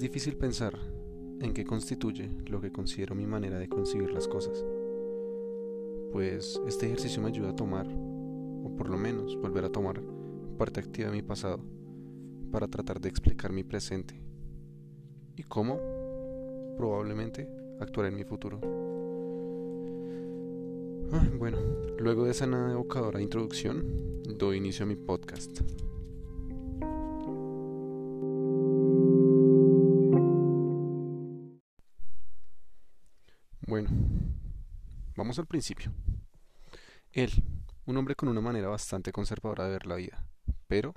es difícil pensar en qué constituye lo que considero mi manera de concebir las cosas, pues este ejercicio me ayuda a tomar, o por lo menos volver a tomar, parte activa de mi pasado para tratar de explicar mi presente y cómo probablemente actuar en mi futuro. Ah, bueno, luego de esa nada evocadora introducción, doy inicio a mi podcast. Al principio. Él, un hombre con una manera bastante conservadora de ver la vida, pero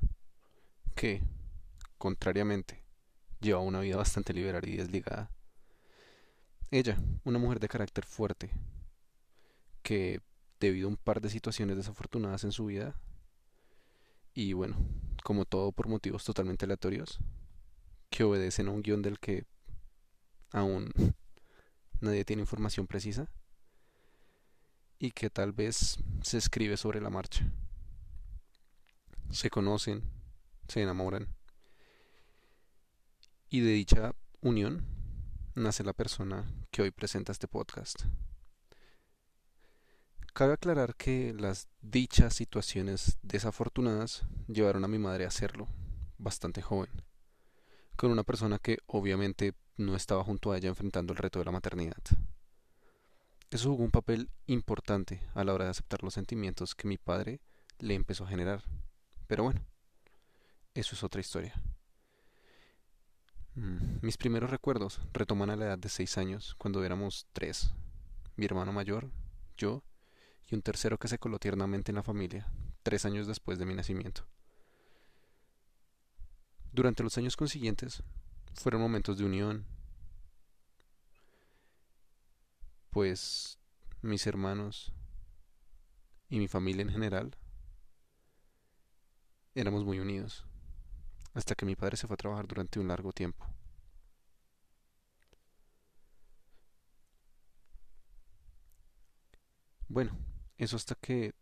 que, contrariamente, lleva una vida bastante liberal y desligada. Ella, una mujer de carácter fuerte, que debido a un par de situaciones desafortunadas en su vida, y bueno, como todo por motivos totalmente aleatorios, que obedecen a un guion del que aún nadie tiene información precisa y que tal vez se escribe sobre la marcha. Se conocen, se enamoran y de dicha unión nace la persona que hoy presenta este podcast. Cabe aclarar que las dichas situaciones desafortunadas llevaron a mi madre a hacerlo, bastante joven, con una persona que obviamente no estaba junto a ella enfrentando el reto de la maternidad. Eso jugó un papel importante a la hora de aceptar los sentimientos que mi padre le empezó a generar. Pero bueno, eso es otra historia. Mm, mis primeros recuerdos retoman a la edad de seis años, cuando éramos tres, mi hermano mayor, yo y un tercero que se coló tiernamente en la familia, tres años después de mi nacimiento. Durante los años consiguientes fueron momentos de unión, pues mis hermanos y mi familia en general éramos muy unidos, hasta que mi padre se fue a trabajar durante un largo tiempo. Bueno, eso hasta que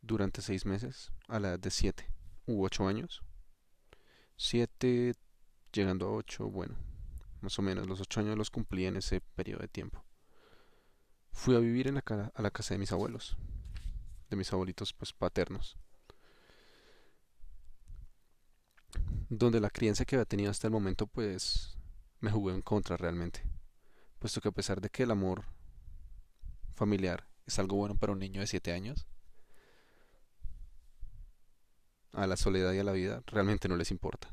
durante seis meses, a la edad de siete u ocho años, siete llegando a ocho, bueno, más o menos los ocho años los cumplí en ese periodo de tiempo. Fui a vivir en la a la casa de mis abuelos, de mis abuelitos pues paternos, donde la crianza que había tenido hasta el momento pues me jugó en contra realmente, puesto que a pesar de que el amor familiar es algo bueno para un niño de siete años, a la soledad y a la vida realmente no les importa.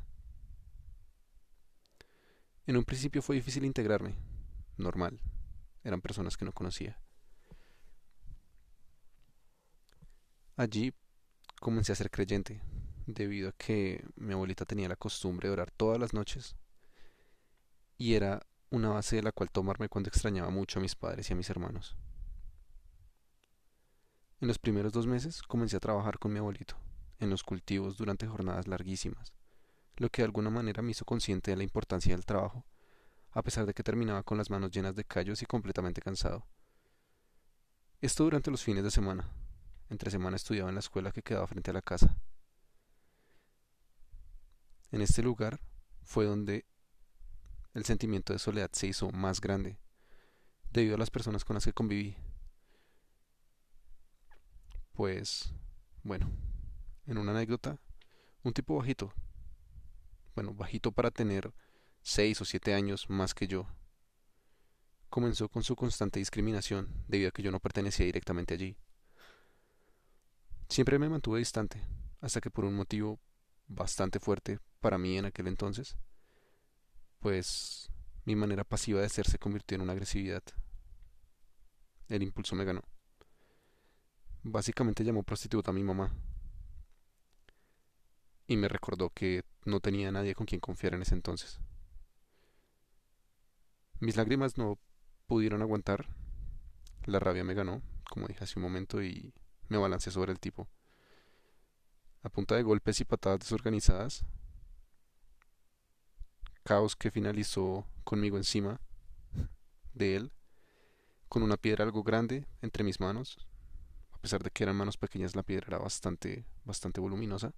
En un principio fue difícil integrarme, normal, eran personas que no conocía. Allí comencé a ser creyente, debido a que mi abuelita tenía la costumbre de orar todas las noches y era una base de la cual tomarme cuando extrañaba mucho a mis padres y a mis hermanos. En los primeros dos meses comencé a trabajar con mi abuelito, en los cultivos durante jornadas larguísimas lo que de alguna manera me hizo consciente de la importancia del trabajo, a pesar de que terminaba con las manos llenas de callos y completamente cansado. Esto durante los fines de semana. Entre semana estudiaba en la escuela que quedaba frente a la casa. En este lugar fue donde el sentimiento de soledad se hizo más grande, debido a las personas con las que conviví. Pues, bueno, en una anécdota, un tipo bajito, bueno, bajito para tener seis o siete años más que yo. Comenzó con su constante discriminación debido a que yo no pertenecía directamente allí. Siempre me mantuve distante, hasta que por un motivo bastante fuerte para mí en aquel entonces, pues mi manera pasiva de ser se convirtió en una agresividad. El impulso me ganó. Básicamente llamó prostituta a mi mamá, y me recordó que no tenía nadie con quien confiar en ese entonces. Mis lágrimas no pudieron aguantar, la rabia me ganó, como dije hace un momento, y me balancé sobre el tipo. A punta de golpes y patadas desorganizadas, caos que finalizó conmigo encima de él, con una piedra algo grande entre mis manos, a pesar de que eran manos pequeñas, la piedra era bastante, bastante voluminosa.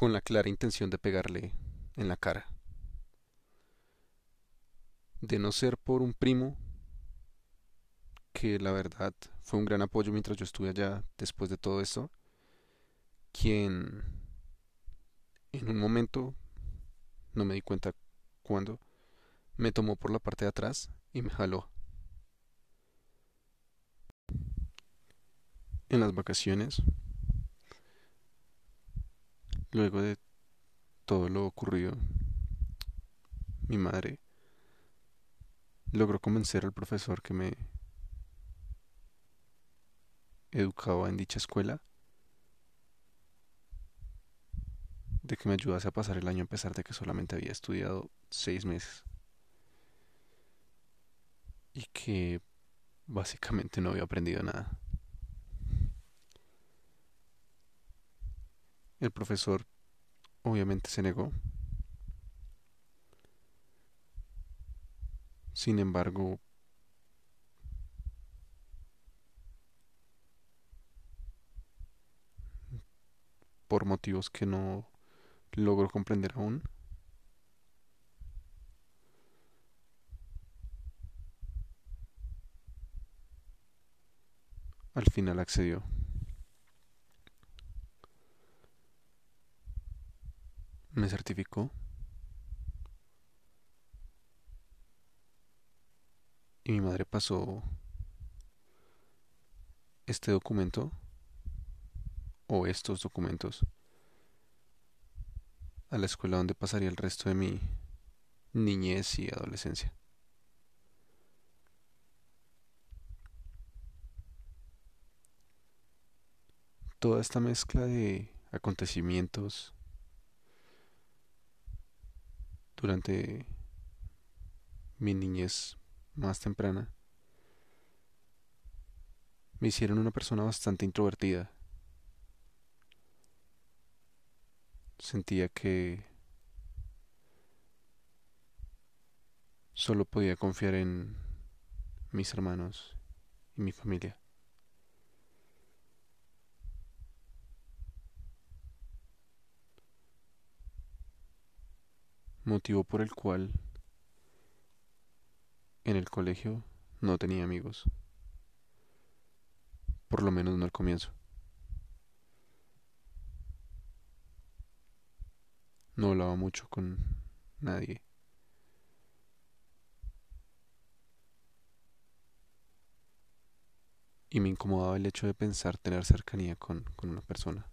Con la clara intención de pegarle en la cara. De no ser por un primo, que la verdad fue un gran apoyo mientras yo estuve allá después de todo esto, quien en un momento, no me di cuenta cuándo, me tomó por la parte de atrás y me jaló. En las vacaciones, luego de todo lo ocurrido, mi madre logró convencer al profesor que me educaba en dicha escuela de que me ayudase a pasar el año a pesar de que solamente había estudiado seis meses y que básicamente no había aprendido nada. El profesor obviamente se negó. Sin embargo, por motivos que no logro comprender aún, al final accedió. Me certificó y mi madre pasó este documento o estos documentos a la escuela donde pasaría el resto de mi niñez y adolescencia. Toda esta mezcla de acontecimientos durante mi niñez más temprana me hicieron una persona bastante introvertida. Sentía que solo podía confiar en mis hermanos y mi familia. Motivo por el cual en el colegio no tenía amigos. Por lo menos no al comienzo. No hablaba mucho con nadie. Y me incomodaba el hecho de pensar tener cercanía con, con una persona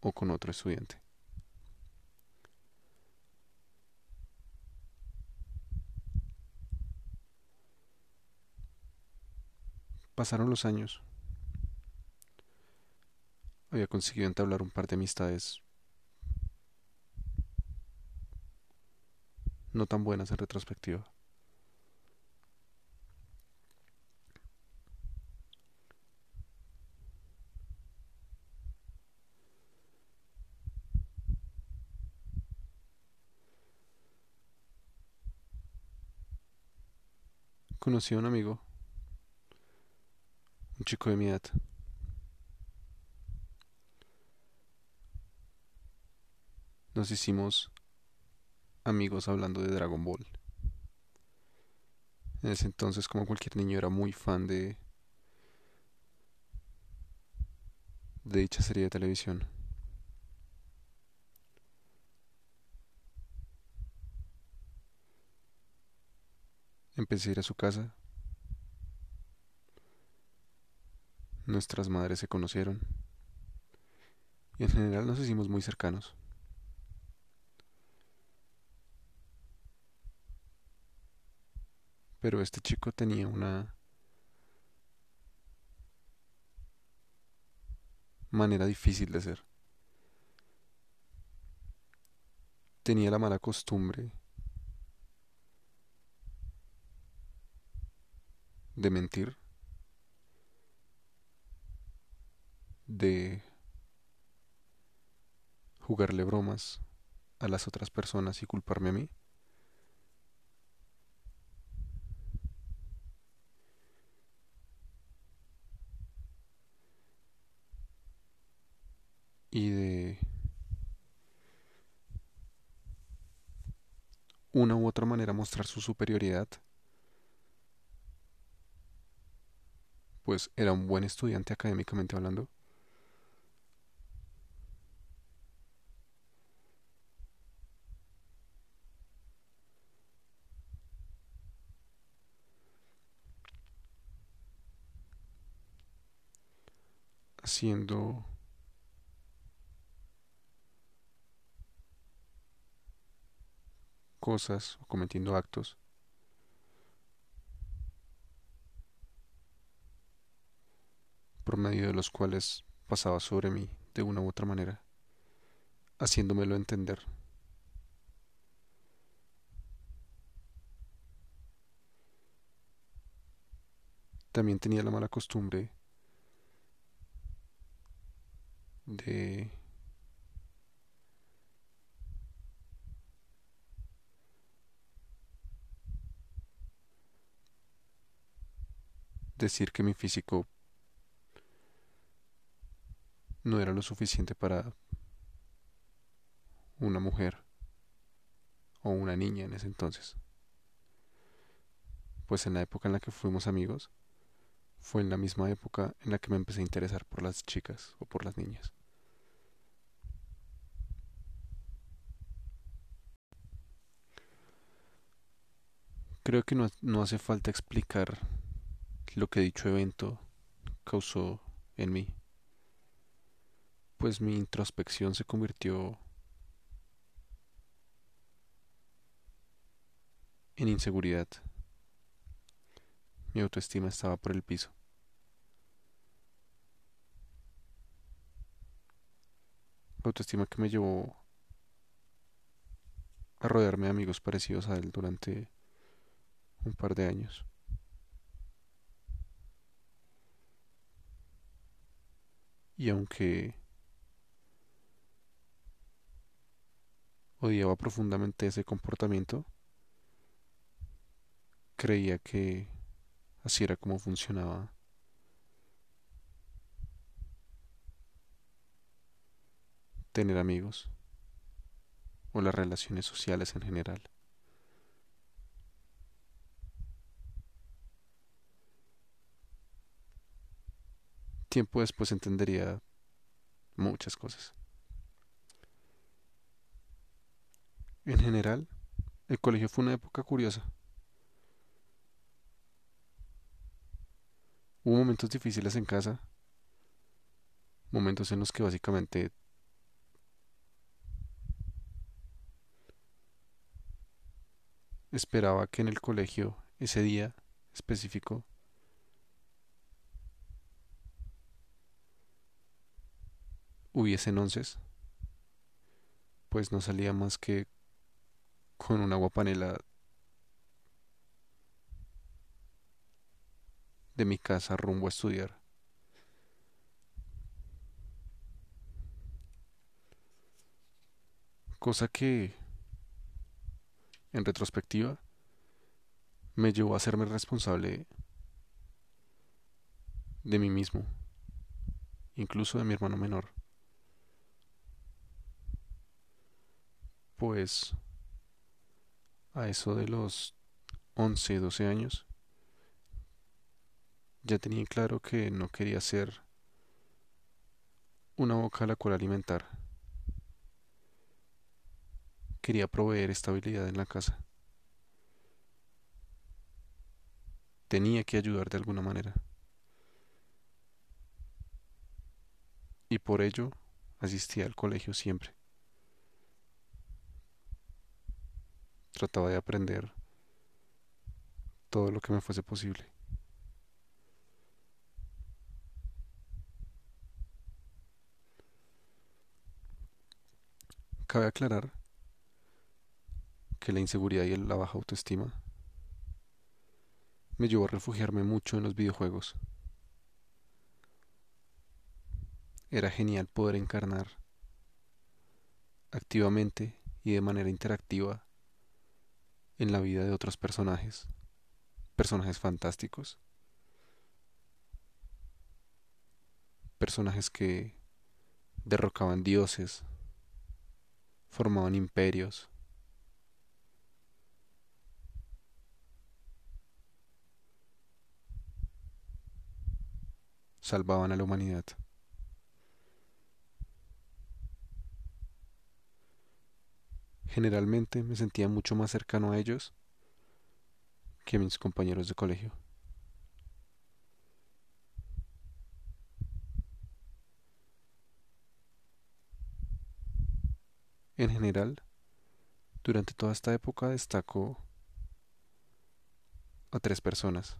o con otro estudiante. Pasaron los años. Había conseguido entablar un par de amistades no tan buenas en retrospectiva. Conocí a un amigo chico de mi edad. Nos hicimos amigos hablando de Dragon Ball. En ese entonces, como cualquier niño, era muy fan de dicha serie de televisión. Empecé a ir a su casa Nuestras madres se conocieron y en general nos hicimos muy cercanos. Pero este chico tenía una manera difícil de ser. Tenía la mala costumbre de mentir de jugarle bromas a las otras personas y culparme a mí. y de una u otra manera mostrar su superioridad, pues era un buen estudiante académicamente hablando. Haciendo cosas o cometiendo actos por medio de los cuales pasaba sobre mí de una u otra manera, haciéndomelo entender. También tenía la mala costumbre de decir que mi físico no era lo suficiente para una mujer o una niña en ese entonces. Pues en la época en la que fuimos amigos, fue en la misma época en la que me empecé a interesar por las chicas o por las niñas. Creo que no, no hace falta explicar lo que dicho evento causó en mí, pues mi introspección se convirtió en inseguridad. Mi autoestima estaba por el piso. Autoestima que me llevó a rodearme de amigos parecidos a él durante un par de años. Y aunque odiaba profundamente ese comportamiento, creía que Así era como funcionaba. Tener amigos o las relaciones sociales en general. Tiempo después entendería muchas cosas. En general, el colegio fue una época curiosa. Hubo momentos difíciles en casa, momentos en los que básicamente esperaba que en el colegio, ese día específico, hubiesen onces, pues no salía más que con una guapanela de mi casa rumbo a estudiar. Cosa que, en retrospectiva, me llevó a hacerme responsable de mí mismo, incluso de mi hermano menor. Pues a eso de los 11, 12 años, ya tenía claro que no quería ser una boca a la cual alimentar. Quería proveer estabilidad en la casa. Tenía que ayudar de alguna manera. Y por ello asistía al colegio siempre. Trataba de aprender todo lo que me fuese posible. Cabe aclarar que la inseguridad y la baja autoestima me llevó a refugiarme mucho en los videojuegos. Era genial poder encarnar activamente y de manera interactiva en la vida de otros personajes, personajes fantásticos, personajes que derrocaban dioses, formaban imperios. salvaban a la humanidad. Generalmente me sentía mucho más cercano a ellos que a mis compañeros de colegio. En general, durante toda esta época destaco a tres personas,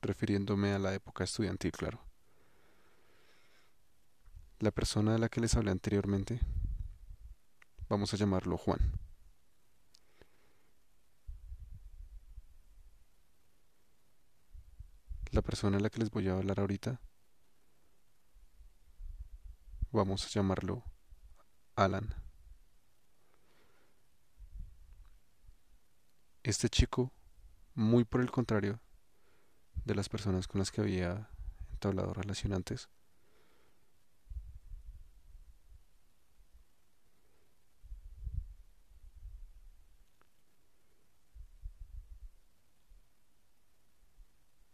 refiriéndome a la época estudiantil, claro. La persona de la que les hablé anteriormente, vamos a llamarlo Juan. La persona de la que les voy a hablar ahorita, vamos a llamarlo Alan. Este chico, muy por el contrario de las personas con las que había entablado relación antes,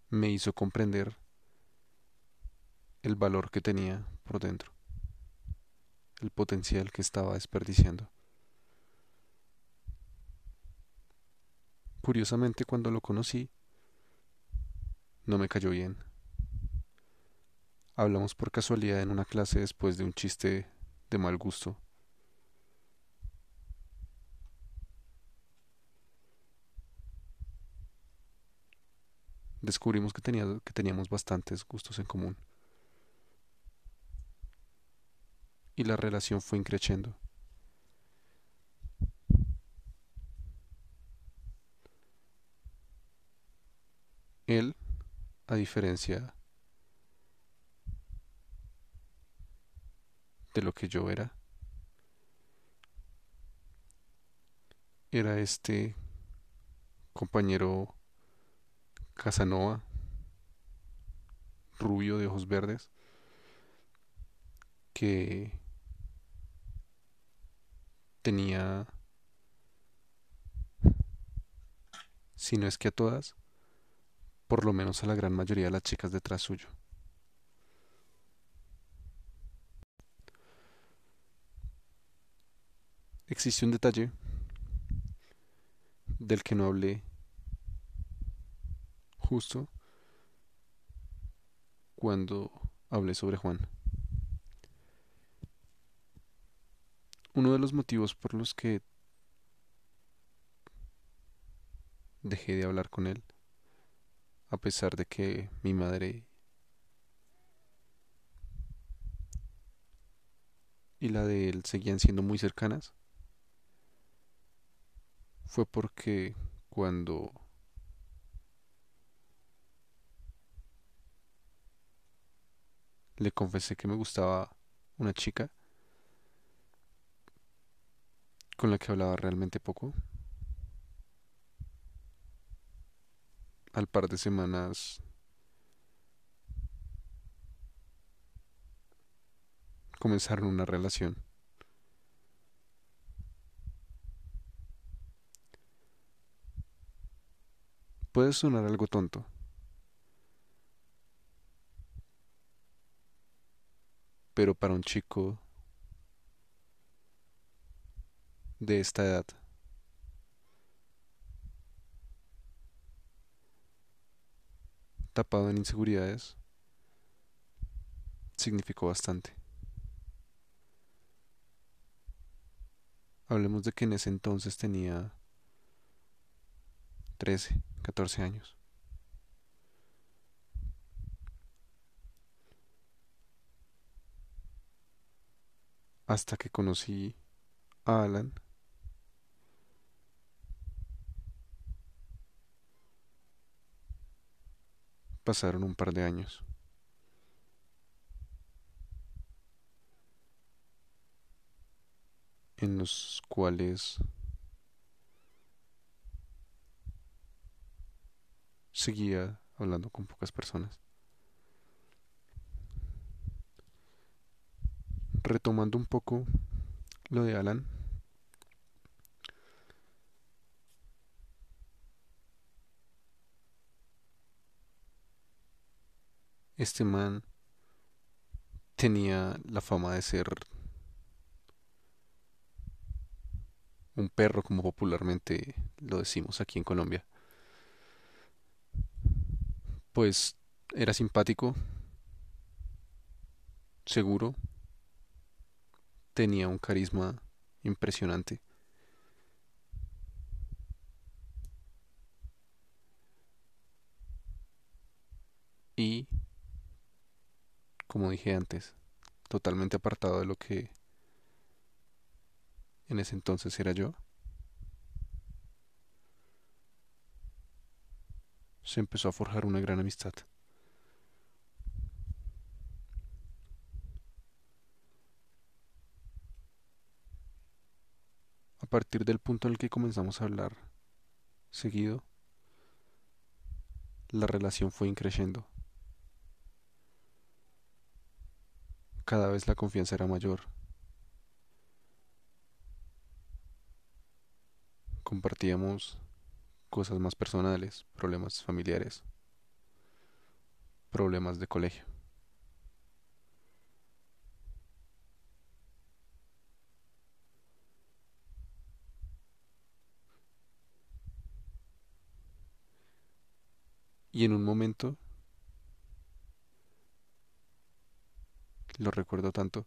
me hizo comprender el valor que tenía por dentro el potencial que estaba desperdiciando. Curiosamente, cuando lo conocí, no me cayó bien. Hablamos por casualidad en una clase después de un chiste de mal gusto. Descubrimos que, que teníamos bastantes gustos en común. Y la relación fue increciendo. Él, a diferencia de lo que yo era, era este compañero Casanova, rubio de ojos verdes, que tenía, si no es que a todas, por lo menos a la gran mayoría de las chicas detrás suyo. Existe un detalle del que no hablé justo cuando hablé sobre Juan. Uno de los motivos por los que dejé de hablar con él, a pesar de que mi madre y la de él seguían siendo muy cercanas, fue porque cuando le confesé que me gustaba una chica, con la que hablaba realmente poco. Al par de semanas comenzaron una relación. Puede sonar algo tonto. Pero para un chico de esta edad. Tapado en inseguridades, significó bastante. Hablemos de que en ese entonces tenía 13, 14 años. Hasta que conocí a Alan Pasaron un par de años. en los cuales seguía hablando con pocas personas. retomando un poco lo de Alan, este man tenía la fama de ser un perro como popularmente lo decimos aquí en Colombia. Pues era simpático, seguro, tenía un carisma impresionante. Y, como dije antes, totalmente apartado de lo que en ese entonces era yo. Se empezó a forjar una gran amistad. A partir del punto en el que comenzamos a hablar seguido, la relación fue increciendo. Cada vez la confianza era mayor. Compartíamos cosas más personales, problemas familiares, problemas de colegio. Y en un momento, lo recuerdo tanto,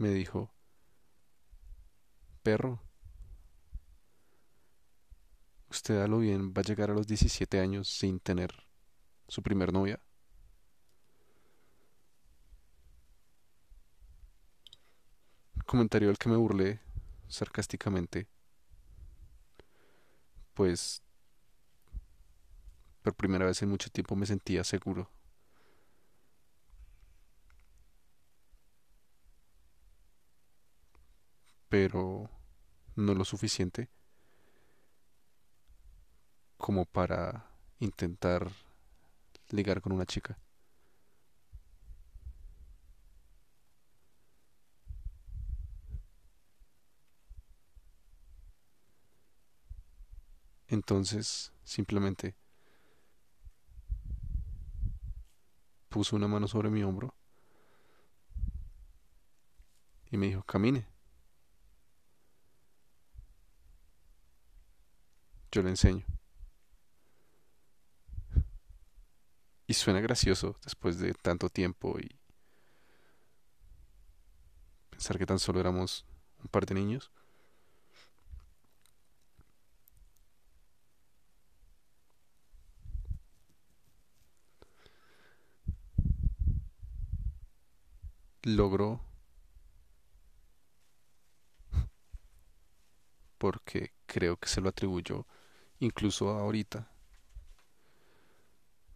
me dijo, perro, usted a lo bien va a llegar a los 17 años sin tener su primer novia. Comentario al que me burlé sarcásticamente, pues por primera vez en mucho tiempo me sentía seguro pero no lo suficiente como para intentar ligar con una chica. Entonces, simplemente puso una mano sobre mi hombro y me dijo, camine. Yo le enseño. Y suena gracioso después de tanto tiempo y pensar que tan solo éramos un par de niños. Logró porque creo que se lo atribuyó incluso ahorita,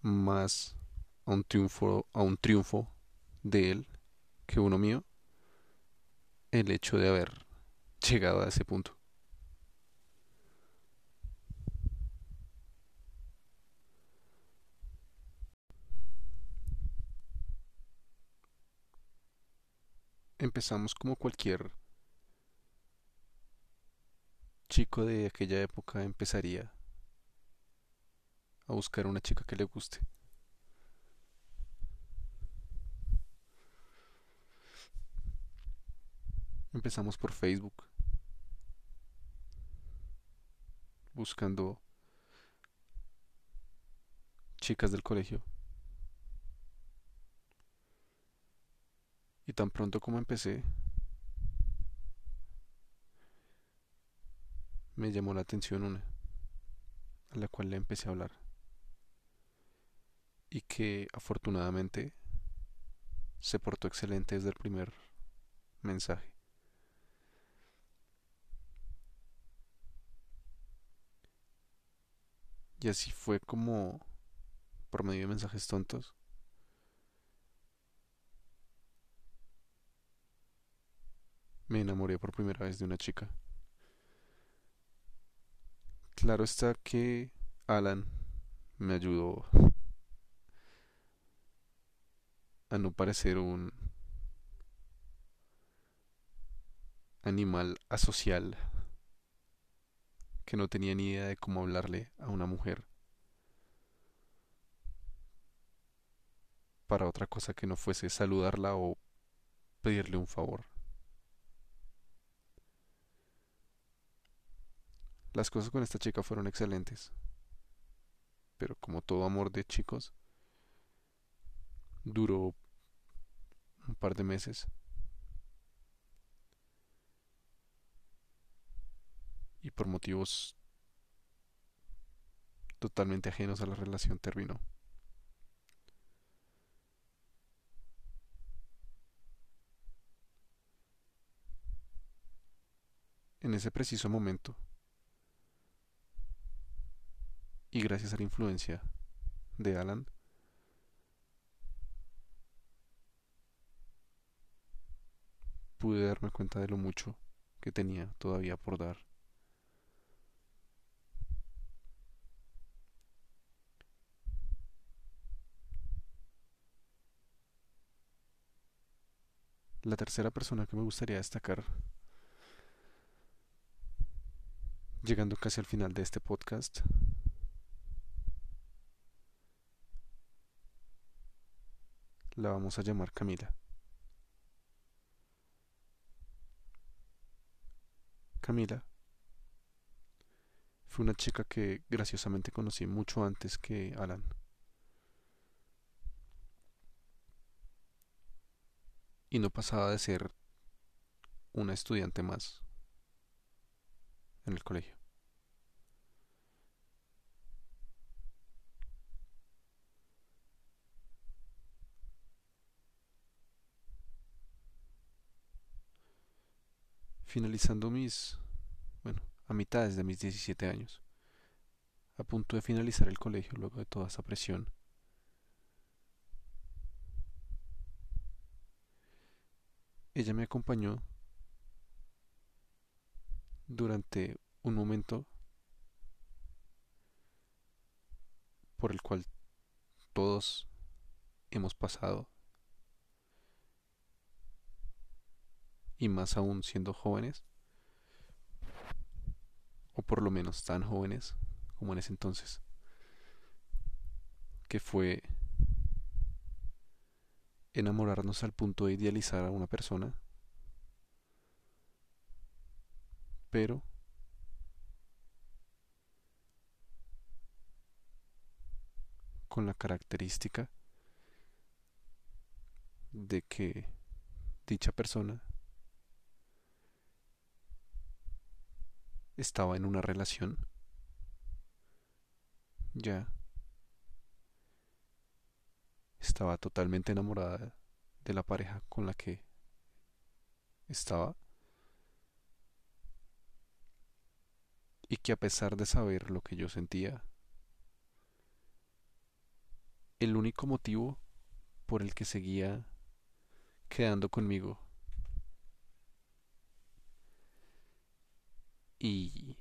más a un triunfo, a un triunfo de él que uno mío, el hecho de haber llegado a ese punto. Empezamos como cualquier chico de aquella época empezaría a buscar una chica que le guste. Empezamos por Facebook, buscando chicas del colegio. Y tan pronto como empecé, me llamó la atención una, a la cual le empecé a hablar. Y que afortunadamente se portó excelente desde el primer mensaje. Y así fue como, por medio de mensajes tontos, me enamoré por primera vez de una chica. Claro está que Alan me ayudó a no parecer un animal asocial que no tenía ni idea de cómo hablarle a una mujer para otra cosa que no fuese saludarla o pedirle un favor. Las cosas con esta chica fueron excelentes, pero como todo amor de chicos, duró un par de meses. Y por motivos totalmente ajenos a la relación terminó. En ese preciso momento, y gracias a la influencia de Alan, pude darme cuenta de lo mucho que tenía todavía por dar. La tercera persona que me gustaría destacar, llegando casi al final de este podcast, la vamos a llamar Camila. Camila fue una chica que graciosamente conocí mucho antes que Alan. Y no pasaba de ser una estudiante más en el colegio. Finalizando mis, bueno, a mitades de mis 17 años, a punto de finalizar el colegio luego de toda esa presión. Ella me acompañó durante un momento por el cual todos hemos pasado y más aún siendo jóvenes, o por lo menos tan jóvenes como en ese entonces, que fue enamorarnos al punto de idealizar a una persona, pero con la característica de que dicha persona estaba en una relación. Ya. Estaba totalmente enamorada de la pareja con la que estaba. Y que a pesar de saber lo que yo sentía, el único motivo por el que seguía quedando conmigo y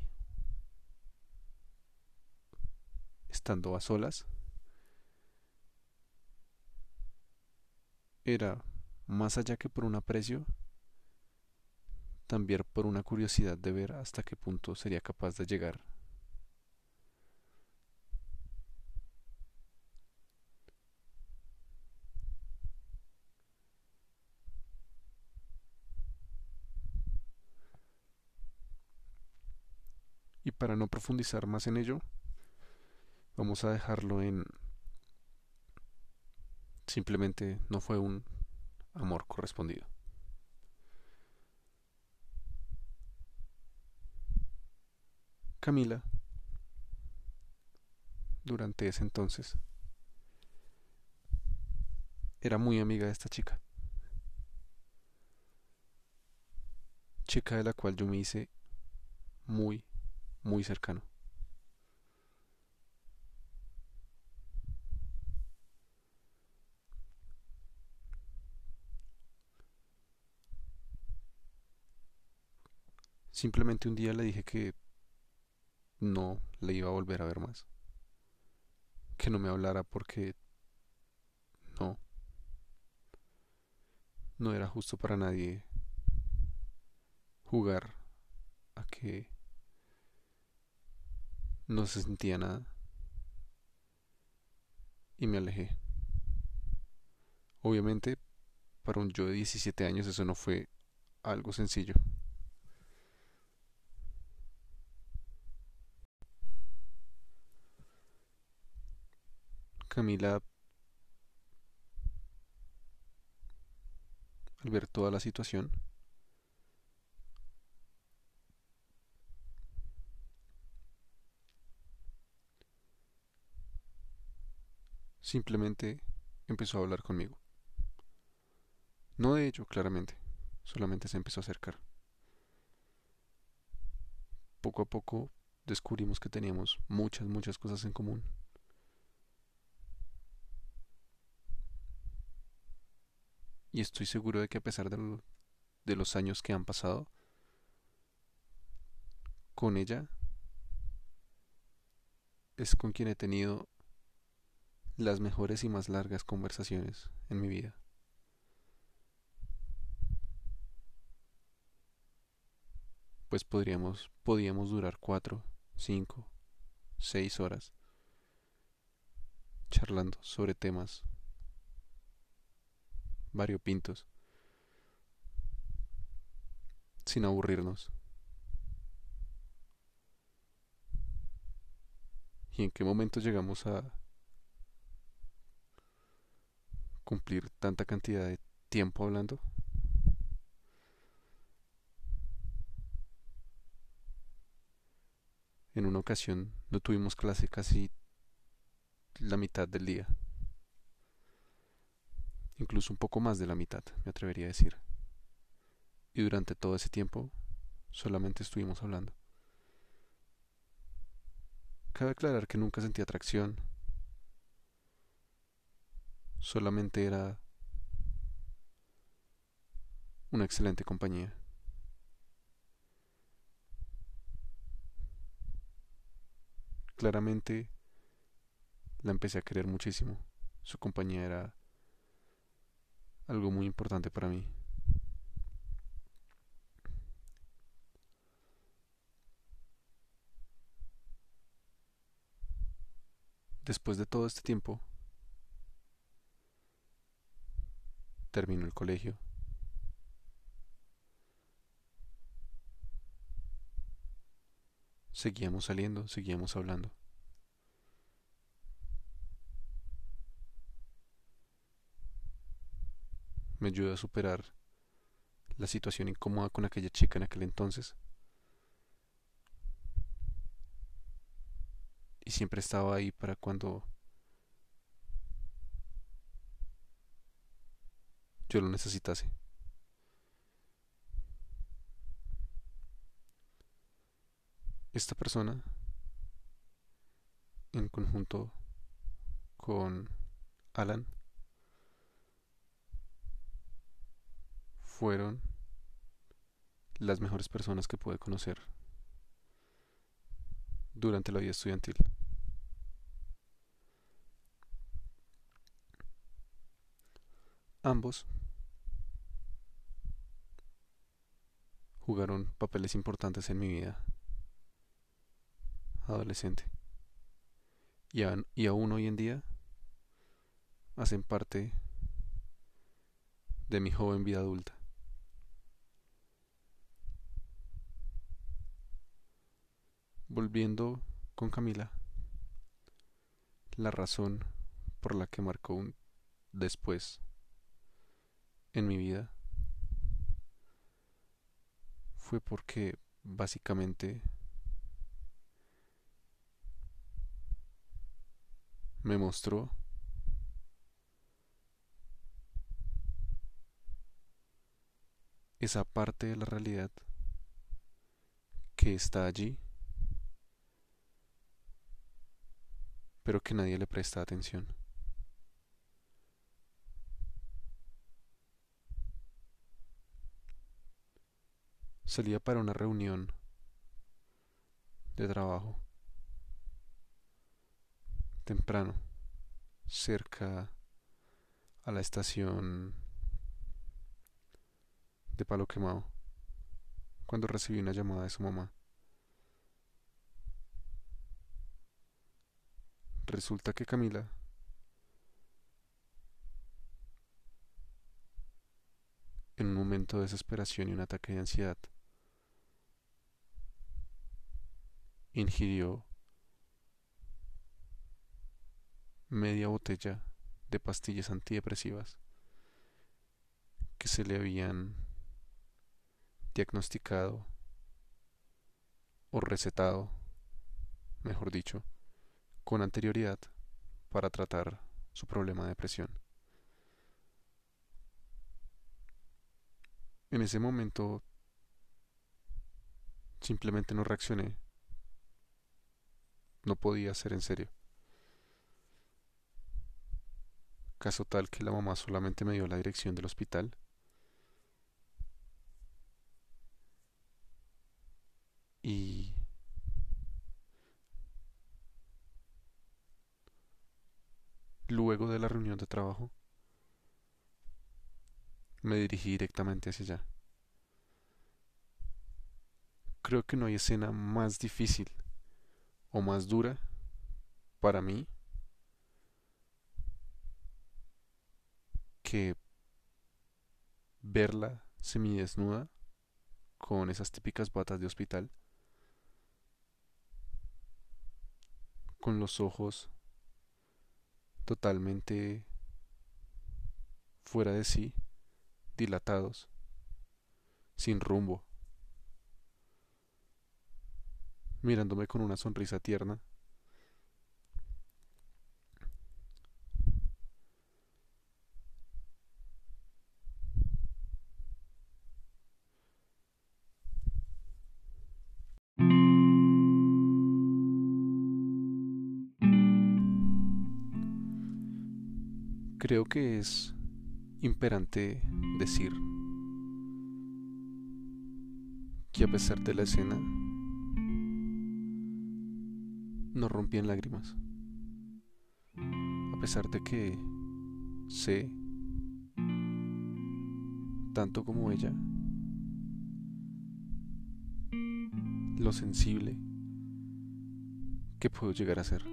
estando a solas era más allá que por un aprecio también por una curiosidad de ver hasta qué punto sería capaz de llegar para no profundizar más en ello, vamos a dejarlo en... Simplemente no fue un amor correspondido. Camila, durante ese entonces, era muy amiga de esta chica. Chica de la cual yo me hice muy, muy cercano. Simplemente un día le dije que no le iba a volver a ver más. que no me hablara porque no, no era justo para nadie jugar a que no se sentía nada y me alejé. Obviamente, para un yo de 17 años eso no fue algo sencillo. Camila, al ver toda la situación, simplemente empezó a hablar conmigo. No de ello, claramente, solamente se empezó a acercar. Poco a poco descubrimos que teníamos muchas, muchas cosas en común. Y estoy seguro de que a pesar de, de los años que han pasado, con ella es con quien he tenido las mejores y más largas conversaciones en mi vida. Pues podríamos, podíamos durar cuatro, cinco, seis horas charlando sobre temas variopintos sin aburrirnos. ¿Y en qué momento llegamos a cumplir tanta cantidad de tiempo hablando? En una ocasión no tuvimos clase casi la mitad del día. Incluso un poco más de la mitad, me atrevería a decir. Y durante todo ese tiempo solamente estuvimos hablando. Cabe aclarar que nunca sentí atracción. Solamente era una excelente compañía. claramente la empecé a querer muchísimo. Su compañía era algo muy importante para mí. Después de todo este tiempo, terminó el colegio. Seguíamos saliendo, seguíamos hablando. Me ayudó a superar la situación incómoda con aquella chica en aquel entonces. Y siempre estaba ahí para cuando yo lo necesitase. esta persona en conjunto con Alan fueron las mejores personas que pude conocer durante la vida estudiantil. Ambos jugaron papeles importantes en mi vida adolescente. Y, aún hoy en día hacen parte de mi joven vida adulta. Volviendo con Camila, la razón por la que marcó un después en mi vida fue porque básicamente me mostró esa parte de la realidad que está allí, pero que nadie le presta atención. Salía para una reunión de trabajo temprano. cerca a la estación de Palo Quemado cuando recibí una llamada de su mamá. Resulta que Camila en un momento de desesperación y un ataque de ansiedad ingirió media botella de pastillas antidepresivas que se le habían diagnosticado o recetado, mejor dicho, con anterioridad para tratar su problema de depresión. En ese momento simplemente no reaccioné. No podía ser en serio. Caso tal que la mamá solamente me dio la dirección del hospital. Y luego de la reunión de trabajo me dirigí directamente hacia allá. Creo que no hay escena más difícil o más dura para mí que verla semidesnuda con esas típicas batas de hospital, con los ojos totalmente fuera de sí dilatados, sin rumbo, mirándome con una sonrisa tierna. Creo que es imperante decir que a pesar de la escena no rompí en lágrimas. A pesar de que sé, tanto como ella, lo sensible que puedo llegar a ser.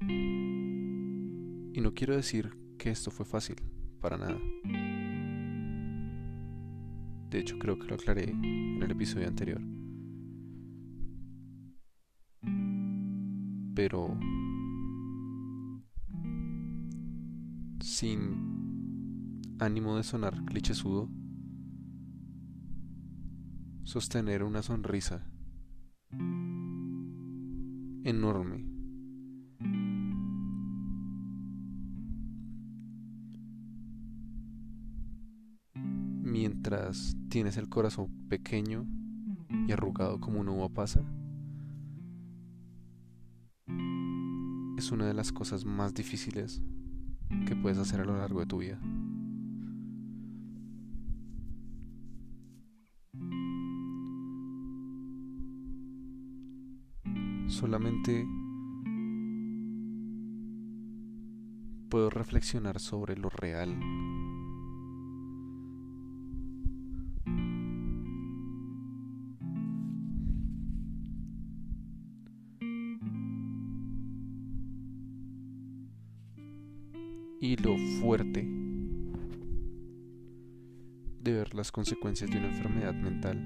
Y no quiero decir que esto fue fácil para nada. De hecho, creo que lo aclaré en el episodio anterior. Pero sin ánimo de sonar clichésudo, sostener una sonrisa enorme. Mientras tienes el corazón pequeño y arrugado como una uva pasa, es una de las cosas más difíciles que puedes hacer a lo largo de tu vida. Solamente puedo reflexionar sobre lo real fuerte de ver las consecuencias de una enfermedad mental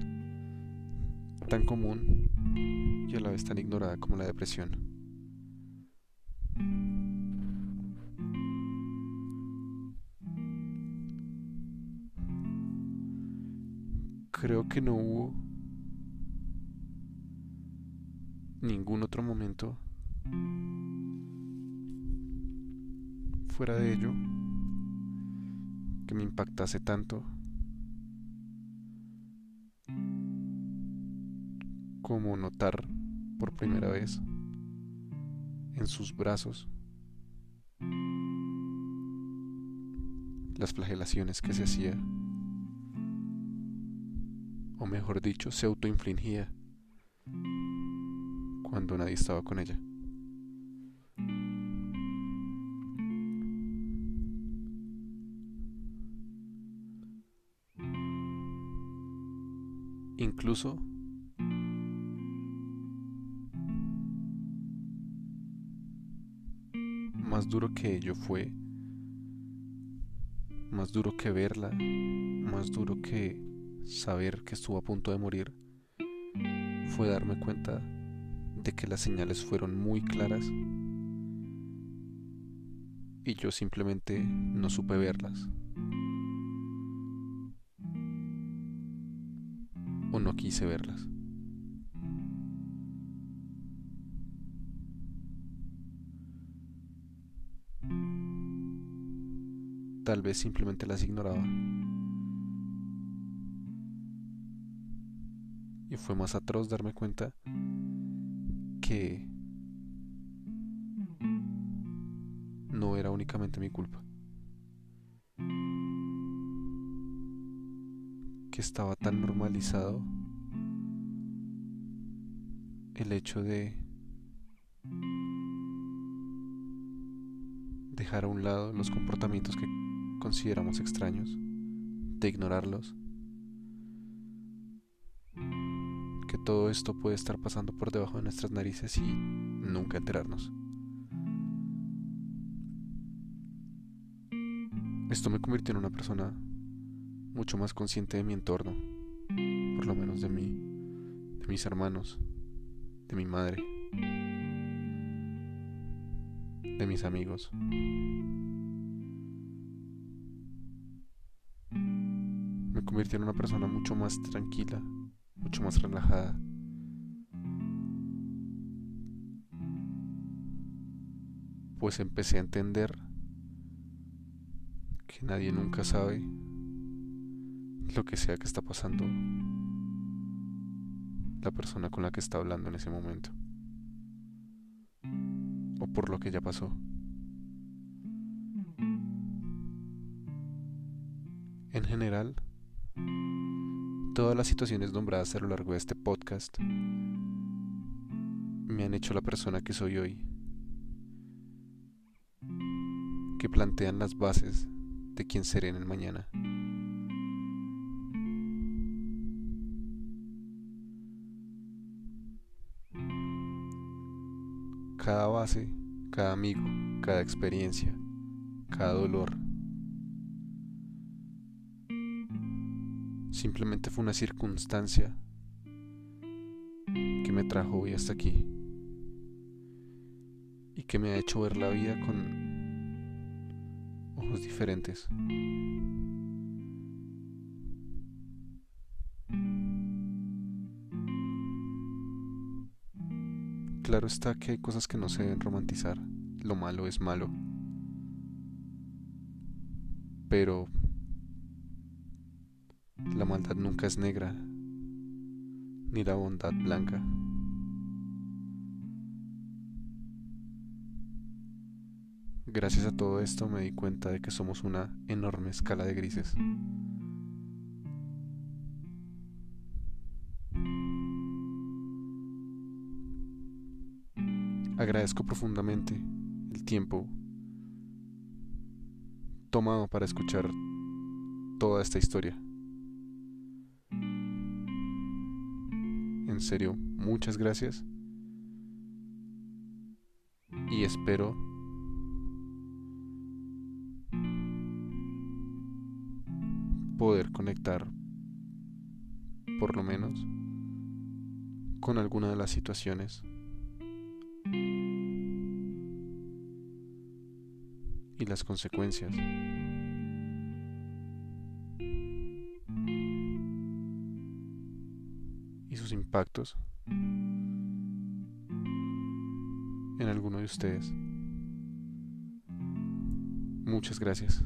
tan común y a la vez tan ignorada como la depresión. Creo que no hubo ningún otro momento fuera de ello que me impactase tanto como notar por primera vez en sus brazos las flagelaciones que se hacía, o mejor dicho, se autoinfligía cuando nadie estaba con ella. Incluso más duro que ello fue, más duro que verla, más duro que saber que estuvo a punto de morir, fue darme cuenta de que las señales fueron muy claras y yo simplemente no supe verlas. O no quise verlas. Tal vez simplemente las ignoraba. Y fue más atroz darme cuenta que no era únicamente mi culpa. Que estaba tan normalizado el hecho de dejar a un lado los comportamientos que consideramos extraños, de ignorarlos, que todo esto puede estar pasando por debajo de nuestras narices y nunca enterarnos. Esto me convirtió en una persona mucho más consciente de mi entorno, por lo menos de mí, de mis hermanos, de mi madre, de mis amigos. Me convirtió en una persona mucho más tranquila, mucho más relajada. Pues empecé a entender que nadie nunca sabe lo que sea que está pasando la persona con la que está hablando en ese momento. O por lo que ya pasó. En general, todas las situaciones nombradas a lo largo de este podcast me han hecho la persona que soy hoy, que plantean las bases de quién seré en el mañana. Cada amigo, cada experiencia, cada dolor, simplemente fue una circunstancia que me trajo hoy hasta aquí y que me ha hecho ver la vida con ojos diferentes. Claro está que hay cosas que no se deben romantizar. Lo malo es malo. Pero la maldad nunca es negra, ni la bondad blanca. Gracias a todo esto me di cuenta de que somos una enorme escala de grises. Agradezco profundamente el tiempo tomado para escuchar toda esta historia. En serio, muchas gracias. Y espero poder conectar, por lo menos, con alguna de las situaciones y las consecuencias. y sus impactos en alguno de ustedes. Muchas gracias.